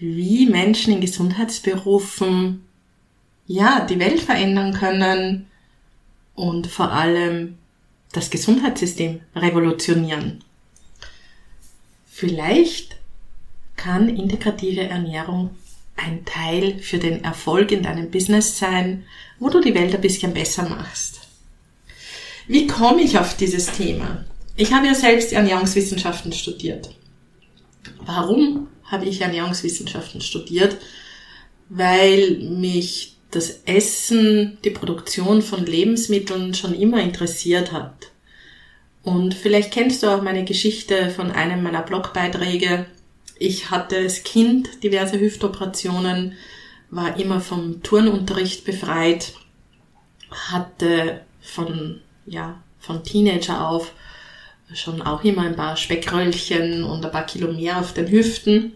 Wie Menschen in Gesundheitsberufen ja, die Welt verändern können und vor allem das Gesundheitssystem revolutionieren. Vielleicht kann integrative Ernährung ein Teil für den Erfolg in deinem Business sein, wo du die Welt ein bisschen besser machst. Wie komme ich auf dieses Thema? Ich habe ja selbst Ernährungswissenschaften studiert. Warum habe ich Ernährungswissenschaften studiert? Weil mich das Essen, die Produktion von Lebensmitteln schon immer interessiert hat. Und vielleicht kennst du auch meine Geschichte von einem meiner Blogbeiträge. Ich hatte als Kind diverse Hüftoperationen, war immer vom Turnunterricht befreit, hatte von, ja, von Teenager auf schon auch immer ein paar Speckröllchen und ein paar Kilo mehr auf den Hüften,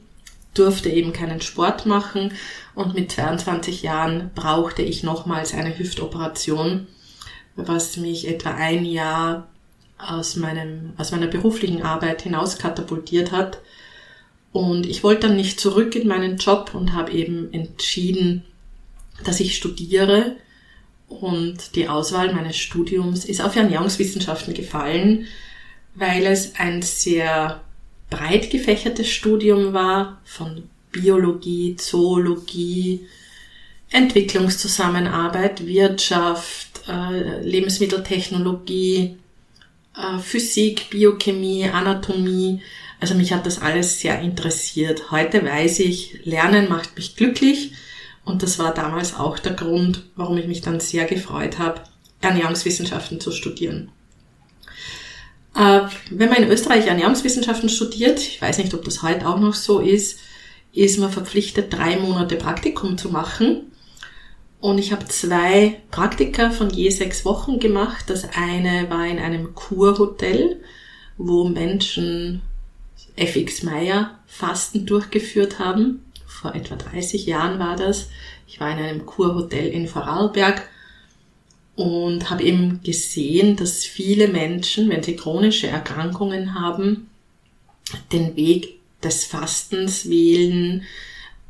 durfte eben keinen Sport machen und mit 22 Jahren brauchte ich nochmals eine Hüftoperation, was mich etwa ein Jahr aus meinem, aus meiner beruflichen Arbeit hinaus katapultiert hat. Und ich wollte dann nicht zurück in meinen Job und habe eben entschieden, dass ich studiere. Und die Auswahl meines Studiums ist auf Ernährungswissenschaften gefallen, weil es ein sehr breit gefächertes Studium war von Biologie, Zoologie, Entwicklungszusammenarbeit, Wirtschaft, äh, Lebensmitteltechnologie, äh, Physik, Biochemie, Anatomie. Also mich hat das alles sehr interessiert. Heute weiß ich, Lernen macht mich glücklich und das war damals auch der Grund, warum ich mich dann sehr gefreut habe, Ernährungswissenschaften zu studieren. Äh, wenn man in Österreich Ernährungswissenschaften studiert, ich weiß nicht, ob das heute auch noch so ist, ist man verpflichtet, drei Monate Praktikum zu machen. Und ich habe zwei Praktika von je sechs Wochen gemacht. Das eine war in einem Kurhotel, wo Menschen FX Meyer Fasten durchgeführt haben. Vor etwa 30 Jahren war das. Ich war in einem Kurhotel in Vorarlberg und habe eben gesehen, dass viele Menschen, wenn sie chronische Erkrankungen haben, den Weg des Fastens wählen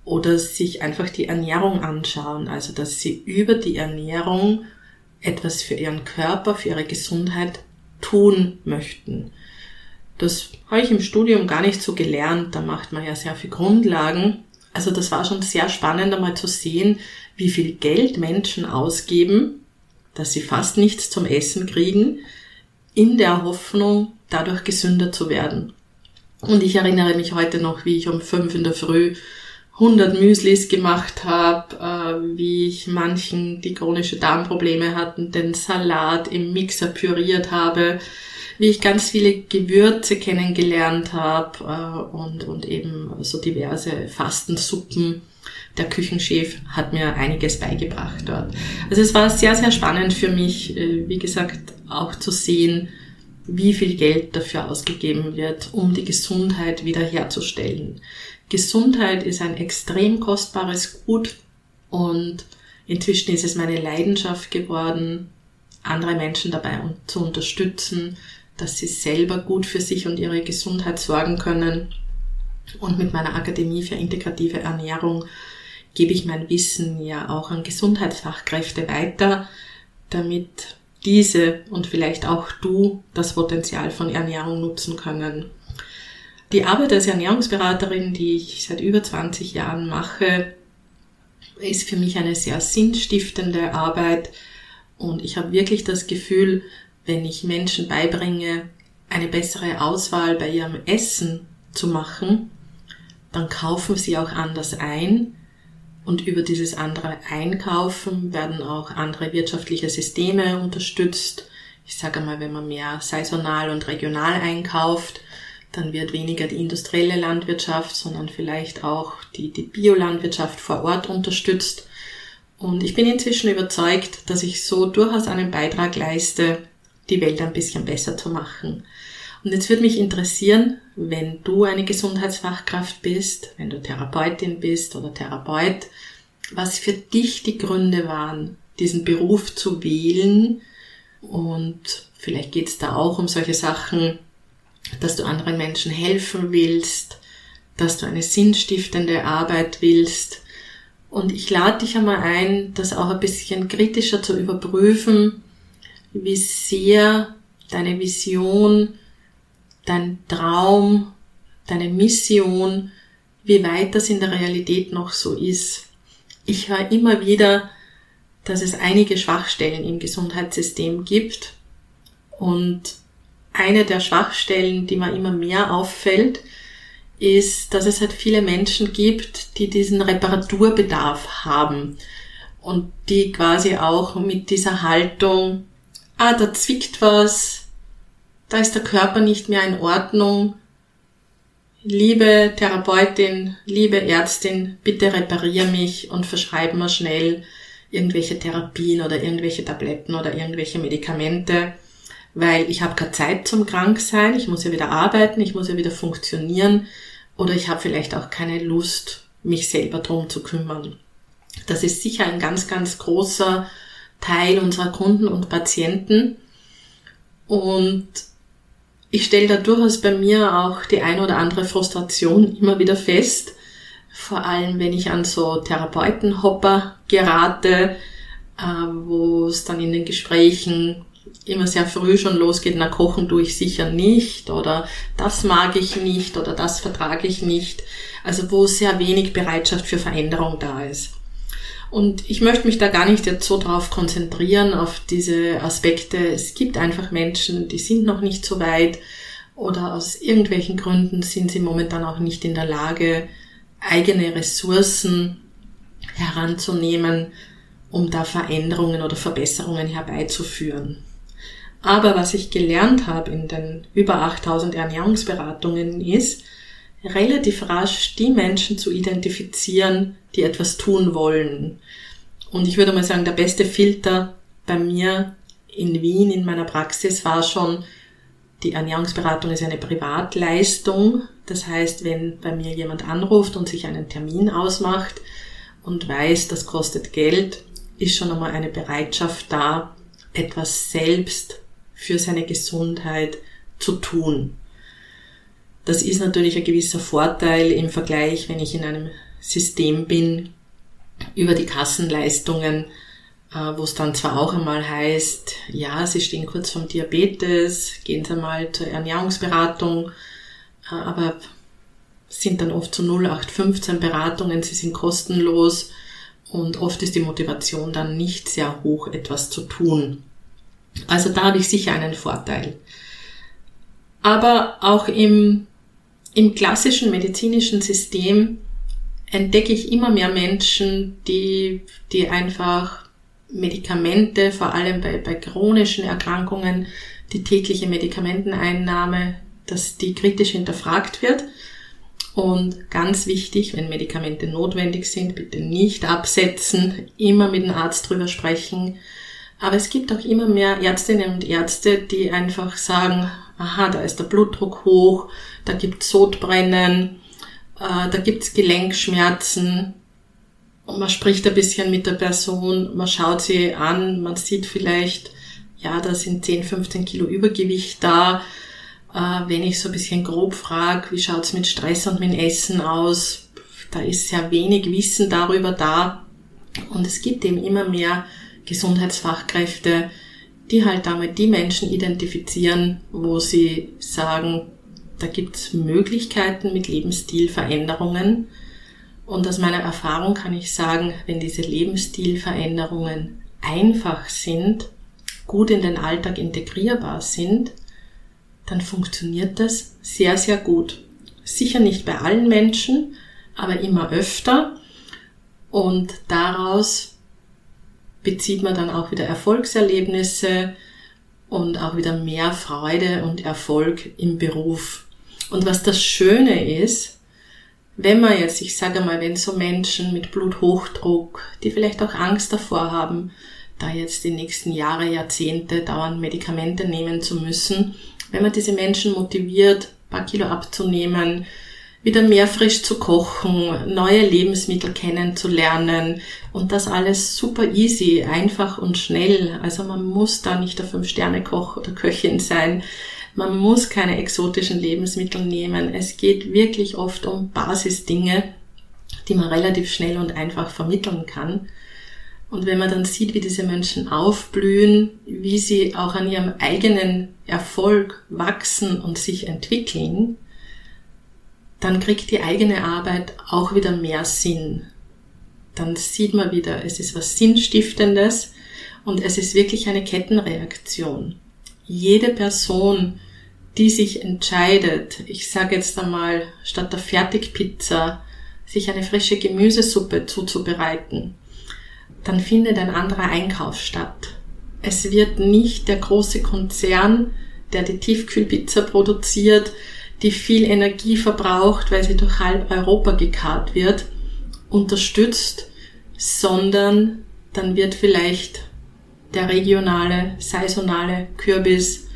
oder sich einfach die Ernährung anschauen, also dass sie über die Ernährung etwas für ihren Körper, für ihre Gesundheit tun möchten. Das habe ich im Studium gar nicht so gelernt, da macht man ja sehr viel Grundlagen. Also das war schon sehr spannend einmal zu sehen, wie viel Geld Menschen ausgeben, dass sie fast nichts zum Essen kriegen, in der Hoffnung, dadurch gesünder zu werden. Und ich erinnere mich heute noch, wie ich um fünf in der Früh 100 Müslis gemacht habe, äh, wie ich manchen, die chronische Darmprobleme hatten, den Salat im Mixer püriert habe, wie ich ganz viele Gewürze kennengelernt habe äh, und, und eben so diverse Fastensuppen der Küchenchef hat mir einiges beigebracht dort. Also es war sehr, sehr spannend für mich, äh, wie gesagt, auch zu sehen, wie viel Geld dafür ausgegeben wird, um die Gesundheit wiederherzustellen. Gesundheit ist ein extrem kostbares Gut und inzwischen ist es meine Leidenschaft geworden, andere Menschen dabei zu unterstützen, dass sie selber gut für sich und ihre Gesundheit sorgen können. Und mit meiner Akademie für integrative Ernährung gebe ich mein Wissen ja auch an Gesundheitsfachkräfte weiter, damit diese und vielleicht auch du das Potenzial von Ernährung nutzen können. Die Arbeit als Ernährungsberaterin, die ich seit über 20 Jahren mache, ist für mich eine sehr sinnstiftende Arbeit und ich habe wirklich das Gefühl, wenn ich Menschen beibringe, eine bessere Auswahl bei ihrem Essen zu machen, dann kaufen sie auch anders ein, und über dieses andere Einkaufen werden auch andere wirtschaftliche Systeme unterstützt. Ich sage mal, wenn man mehr saisonal und regional einkauft, dann wird weniger die industrielle Landwirtschaft, sondern vielleicht auch die, die Biolandwirtschaft vor Ort unterstützt. Und ich bin inzwischen überzeugt, dass ich so durchaus einen Beitrag leiste, die Welt ein bisschen besser zu machen. Und jetzt würde mich interessieren, wenn du eine Gesundheitsfachkraft bist, wenn du Therapeutin bist oder Therapeut, was für dich die Gründe waren, diesen Beruf zu wählen. Und vielleicht geht es da auch um solche Sachen, dass du anderen Menschen helfen willst, dass du eine sinnstiftende Arbeit willst. Und ich lade dich einmal ein, das auch ein bisschen kritischer zu überprüfen, wie sehr deine Vision, dein Traum, deine Mission, wie weit das in der Realität noch so ist. Ich höre immer wieder, dass es einige Schwachstellen im Gesundheitssystem gibt und eine der Schwachstellen, die mir immer mehr auffällt, ist, dass es halt viele Menschen gibt, die diesen Reparaturbedarf haben und die quasi auch mit dieser Haltung, ah, da zwickt was, da ist der Körper nicht mehr in Ordnung, liebe Therapeutin, liebe Ärztin, bitte reparier mich und verschreib mir schnell irgendwelche Therapien oder irgendwelche Tabletten oder irgendwelche Medikamente weil ich habe keine Zeit zum Kranksein, ich muss ja wieder arbeiten, ich muss ja wieder funktionieren oder ich habe vielleicht auch keine Lust, mich selber drum zu kümmern. Das ist sicher ein ganz, ganz großer Teil unserer Kunden und Patienten und ich stelle da durchaus bei mir auch die ein oder andere Frustration immer wieder fest, vor allem wenn ich an so Therapeutenhopper gerate, äh, wo es dann in den Gesprächen immer sehr früh schon losgeht, na kochen tue ich sicher nicht oder das mag ich nicht oder das vertrage ich nicht. Also wo sehr wenig Bereitschaft für Veränderung da ist. Und ich möchte mich da gar nicht jetzt so drauf konzentrieren, auf diese Aspekte. Es gibt einfach Menschen, die sind noch nicht so weit oder aus irgendwelchen Gründen sind sie momentan auch nicht in der Lage, eigene Ressourcen heranzunehmen, um da Veränderungen oder Verbesserungen herbeizuführen. Aber was ich gelernt habe in den über 8000 Ernährungsberatungen ist, relativ rasch die Menschen zu identifizieren, die etwas tun wollen. Und ich würde mal sagen, der beste Filter bei mir in Wien in meiner Praxis war schon, die Ernährungsberatung ist eine Privatleistung. Das heißt, wenn bei mir jemand anruft und sich einen Termin ausmacht und weiß, das kostet Geld, ist schon einmal eine Bereitschaft da, etwas selbst für seine Gesundheit zu tun. Das ist natürlich ein gewisser Vorteil im Vergleich, wenn ich in einem System bin, über die Kassenleistungen, äh, wo es dann zwar auch einmal heißt, ja, Sie stehen kurz vom Diabetes, gehen Sie mal zur Ernährungsberatung, äh, aber sind dann oft zu 0815 Beratungen, sie sind kostenlos und oft ist die Motivation dann nicht sehr hoch, etwas zu tun. Also da habe ich sicher einen Vorteil. Aber auch im, im klassischen medizinischen System entdecke ich immer mehr Menschen, die, die einfach Medikamente, vor allem bei, bei chronischen Erkrankungen, die tägliche Medikamenteneinnahme, dass die kritisch hinterfragt wird. Und ganz wichtig, wenn Medikamente notwendig sind, bitte nicht absetzen, immer mit dem Arzt drüber sprechen, aber es gibt auch immer mehr Ärztinnen und Ärzte, die einfach sagen, aha, da ist der Blutdruck hoch, da gibt's Sodbrennen, äh, da gibt's Gelenkschmerzen. Und man spricht ein bisschen mit der Person, man schaut sie an, man sieht vielleicht, ja, da sind 10, 15 Kilo Übergewicht da. Äh, wenn ich so ein bisschen grob frage, wie schaut's mit Stress und mit Essen aus, da ist sehr wenig Wissen darüber da. Und es gibt eben immer mehr Gesundheitsfachkräfte, die halt damit die Menschen identifizieren, wo sie sagen, da gibt's Möglichkeiten mit Lebensstilveränderungen. Und aus meiner Erfahrung kann ich sagen, wenn diese Lebensstilveränderungen einfach sind, gut in den Alltag integrierbar sind, dann funktioniert das sehr, sehr gut. Sicher nicht bei allen Menschen, aber immer öfter. Und daraus bezieht man dann auch wieder Erfolgserlebnisse und auch wieder mehr Freude und Erfolg im Beruf. Und was das Schöne ist, wenn man jetzt, ich sage mal, wenn so Menschen mit Bluthochdruck, die vielleicht auch Angst davor haben, da jetzt die nächsten Jahre, Jahrzehnte dauernd Medikamente nehmen zu müssen, wenn man diese Menschen motiviert, paar Kilo abzunehmen, wieder mehr frisch zu kochen, neue Lebensmittel kennenzulernen und das alles super easy, einfach und schnell. Also man muss da nicht der Fünf-Sterne-Koch oder Köchin sein. Man muss keine exotischen Lebensmittel nehmen. Es geht wirklich oft um Basisdinge, die man relativ schnell und einfach vermitteln kann. Und wenn man dann sieht, wie diese Menschen aufblühen, wie sie auch an ihrem eigenen Erfolg wachsen und sich entwickeln, dann kriegt die eigene Arbeit auch wieder mehr Sinn. Dann sieht man wieder, es ist was Sinnstiftendes und es ist wirklich eine Kettenreaktion. Jede Person, die sich entscheidet, ich sage jetzt einmal, statt der Fertigpizza sich eine frische Gemüsesuppe zuzubereiten, dann findet ein anderer Einkauf statt. Es wird nicht der große Konzern, der die Tiefkühlpizza produziert, die viel Energie verbraucht, weil sie durch halb Europa gekarrt wird, unterstützt, sondern dann wird vielleicht der regionale, saisonale Kürbis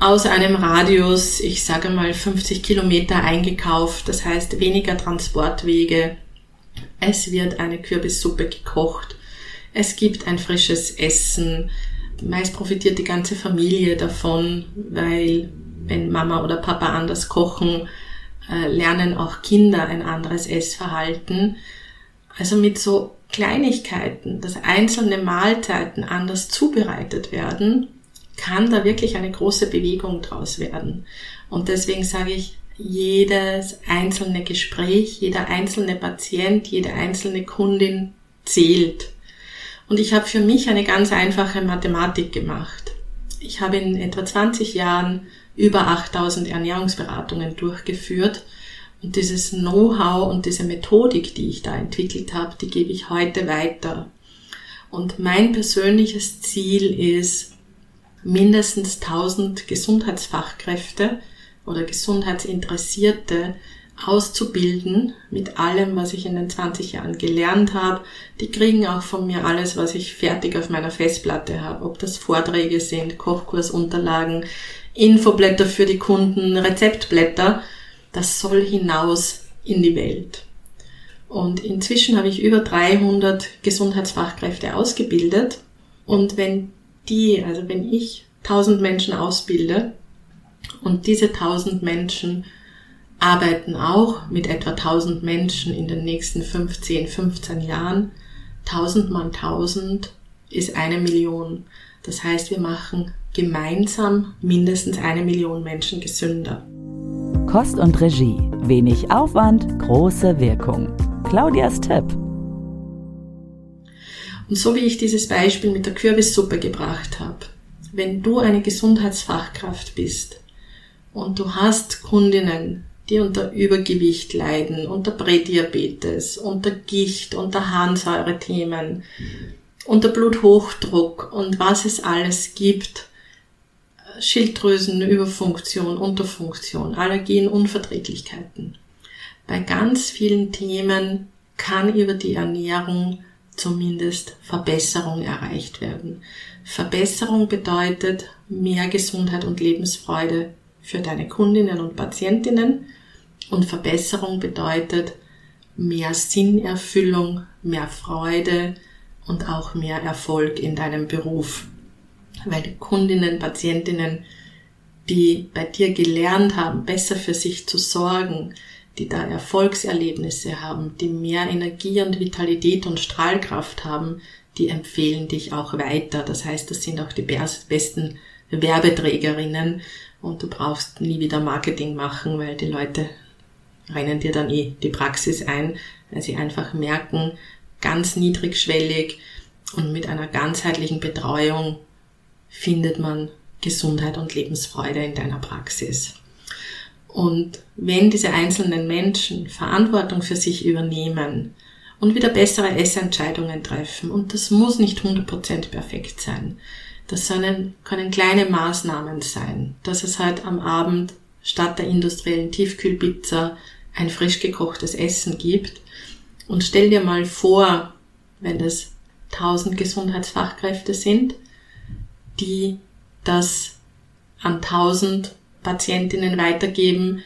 aus einem Radius, ich sage mal 50 Kilometer eingekauft, das heißt weniger Transportwege. Es wird eine Kürbissuppe gekocht. Es gibt ein frisches Essen. Meist profitiert die ganze Familie davon, weil wenn Mama oder Papa anders kochen, äh, lernen auch Kinder ein anderes Essverhalten. Also mit so Kleinigkeiten, dass einzelne Mahlzeiten anders zubereitet werden, kann da wirklich eine große Bewegung draus werden. Und deswegen sage ich, jedes einzelne Gespräch, jeder einzelne Patient, jede einzelne Kundin zählt. Und ich habe für mich eine ganz einfache Mathematik gemacht. Ich habe in etwa 20 Jahren über 8000 Ernährungsberatungen durchgeführt. Und dieses Know-how und diese Methodik, die ich da entwickelt habe, die gebe ich heute weiter. Und mein persönliches Ziel ist, mindestens 1000 Gesundheitsfachkräfte oder Gesundheitsinteressierte auszubilden mit allem, was ich in den 20 Jahren gelernt habe. Die kriegen auch von mir alles, was ich fertig auf meiner Festplatte habe, ob das Vorträge sind, Kochkursunterlagen, Infoblätter für die Kunden, Rezeptblätter. Das soll hinaus in die Welt. Und inzwischen habe ich über 300 Gesundheitsfachkräfte ausgebildet. Und wenn die, also wenn ich 1000 Menschen ausbilde und diese 1000 Menschen arbeiten auch mit etwa 1000 Menschen in den nächsten 15, 15 Jahren, 1000 mal 1000 ist eine Million. Das heißt, wir machen gemeinsam mindestens eine Million Menschen gesünder. Kost und Regie. Wenig Aufwand, große Wirkung. Claudias Tipp. Und so wie ich dieses Beispiel mit der Kürbissuppe gebracht habe, wenn du eine Gesundheitsfachkraft bist und du hast Kundinnen, die unter Übergewicht leiden, unter Prädiabetes, unter Gicht, unter Harnsäure-Themen, unter Bluthochdruck und was es alles gibt, Schilddrüsenüberfunktion, Unterfunktion, Allergien, Unverträglichkeiten. Bei ganz vielen Themen kann über die Ernährung zumindest Verbesserung erreicht werden. Verbesserung bedeutet mehr Gesundheit und Lebensfreude für deine Kundinnen und Patientinnen und Verbesserung bedeutet mehr Sinnerfüllung, mehr Freude und auch mehr Erfolg in deinem Beruf weil die Kundinnen, Patientinnen, die bei dir gelernt haben, besser für sich zu sorgen, die da Erfolgserlebnisse haben, die mehr Energie und Vitalität und Strahlkraft haben, die empfehlen dich auch weiter. Das heißt, das sind auch die besten Werbeträgerinnen und du brauchst nie wieder Marketing machen, weil die Leute rennen dir dann eh die Praxis ein, weil sie einfach merken, ganz niedrigschwellig und mit einer ganzheitlichen Betreuung findet man Gesundheit und Lebensfreude in deiner Praxis. Und wenn diese einzelnen Menschen Verantwortung für sich übernehmen und wieder bessere Essentscheidungen treffen, und das muss nicht 100% perfekt sein, das können, können kleine Maßnahmen sein, dass es halt am Abend statt der industriellen Tiefkühlpizza ein frisch gekochtes Essen gibt. Und stell dir mal vor, wenn das 1000 Gesundheitsfachkräfte sind, die das an 1000 Patientinnen weitergeben,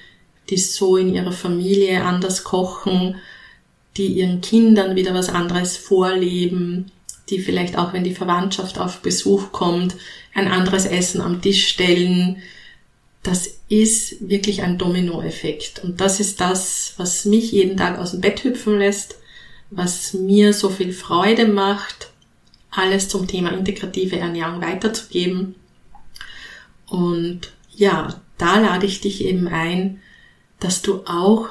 die so in ihrer Familie anders kochen, die ihren Kindern wieder was anderes vorleben, die vielleicht auch, wenn die Verwandtschaft auf Besuch kommt, ein anderes Essen am Tisch stellen. Das ist wirklich ein Dominoeffekt. Und das ist das, was mich jeden Tag aus dem Bett hüpfen lässt, was mir so viel Freude macht, alles zum Thema integrative Ernährung weiterzugeben. Und ja, da lade ich dich eben ein, dass du auch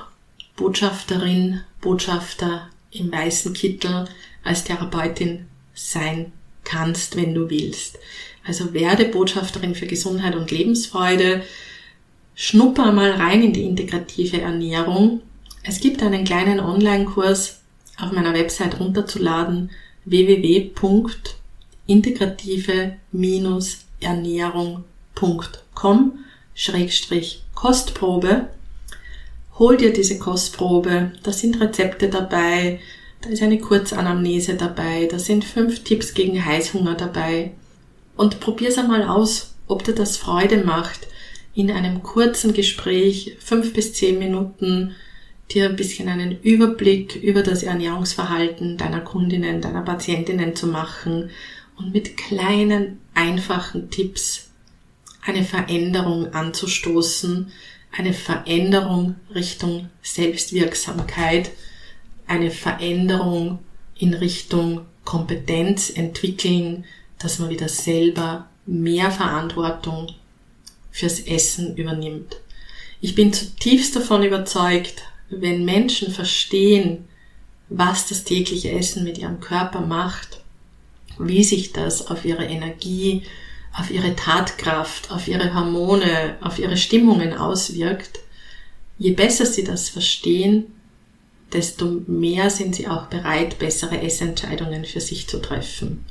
Botschafterin, Botschafter im weißen Kittel als Therapeutin sein kannst, wenn du willst. Also werde Botschafterin für Gesundheit und Lebensfreude. Schnupper mal rein in die integrative Ernährung. Es gibt einen kleinen Online-Kurs auf meiner Website runterzuladen www.integrative-ernährung.com Schrägstrich Kostprobe. Hol dir diese Kostprobe, da sind Rezepte dabei, da ist eine Kurzanamnese dabei, da sind fünf Tipps gegen Heißhunger dabei. Und probier's einmal aus, ob dir das Freude macht, in einem kurzen Gespräch, fünf bis zehn Minuten, dir ein bisschen einen Überblick über das Ernährungsverhalten deiner Kundinnen, deiner Patientinnen zu machen und mit kleinen, einfachen Tipps eine Veränderung anzustoßen, eine Veränderung Richtung Selbstwirksamkeit, eine Veränderung in Richtung Kompetenz entwickeln, dass man wieder selber mehr Verantwortung fürs Essen übernimmt. Ich bin zutiefst davon überzeugt, wenn Menschen verstehen, was das tägliche Essen mit ihrem Körper macht, wie sich das auf ihre Energie, auf ihre Tatkraft, auf ihre Hormone, auf ihre Stimmungen auswirkt, je besser sie das verstehen, desto mehr sind sie auch bereit, bessere Essentscheidungen für sich zu treffen.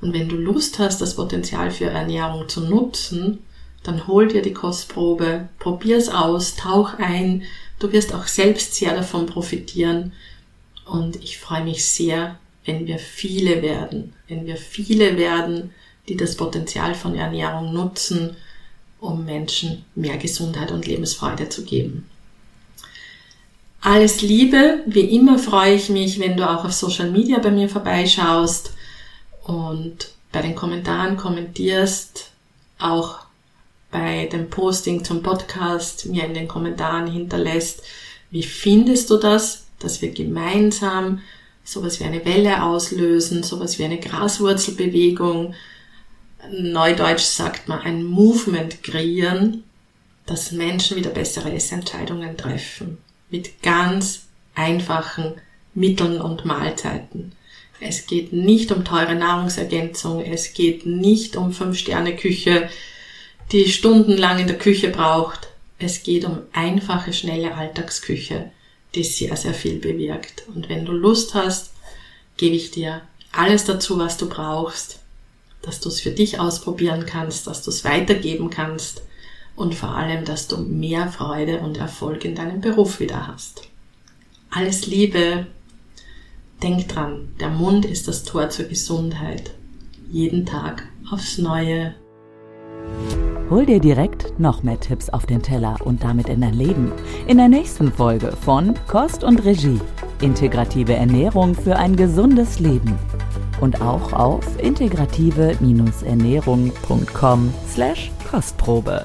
Und wenn du Lust hast, das Potenzial für Ernährung zu nutzen, dann hol dir die Kostprobe, probier's aus, tauch ein, du wirst auch selbst sehr davon profitieren. Und ich freue mich sehr, wenn wir viele werden, wenn wir viele werden, die das Potenzial von Ernährung nutzen, um Menschen mehr Gesundheit und Lebensfreude zu geben. Alles Liebe, wie immer freue ich mich, wenn du auch auf Social Media bei mir vorbeischaust und bei den Kommentaren kommentierst, auch bei dem Posting zum Podcast mir in den Kommentaren hinterlässt, wie findest du das, dass wir gemeinsam sowas wie eine Welle auslösen, sowas wie eine Graswurzelbewegung, Neudeutsch sagt man, ein Movement kreieren, dass Menschen wieder bessere Essentscheidungen treffen. Mit ganz einfachen Mitteln und Mahlzeiten. Es geht nicht um teure Nahrungsergänzung, es geht nicht um Fünf-Sterne-Küche, die stundenlang in der Küche braucht. Es geht um einfache, schnelle Alltagsküche, die sehr, sehr viel bewirkt. Und wenn du Lust hast, gebe ich dir alles dazu, was du brauchst, dass du es für dich ausprobieren kannst, dass du es weitergeben kannst und vor allem, dass du mehr Freude und Erfolg in deinem Beruf wieder hast. Alles Liebe. Denk dran, der Mund ist das Tor zur Gesundheit. Jeden Tag aufs Neue. Hol dir direkt noch mehr Tipps auf den Teller und damit in dein Leben. In der nächsten Folge von Kost und Regie. Integrative Ernährung für ein gesundes Leben und auch auf integrative-ernährung.com slash Kostprobe.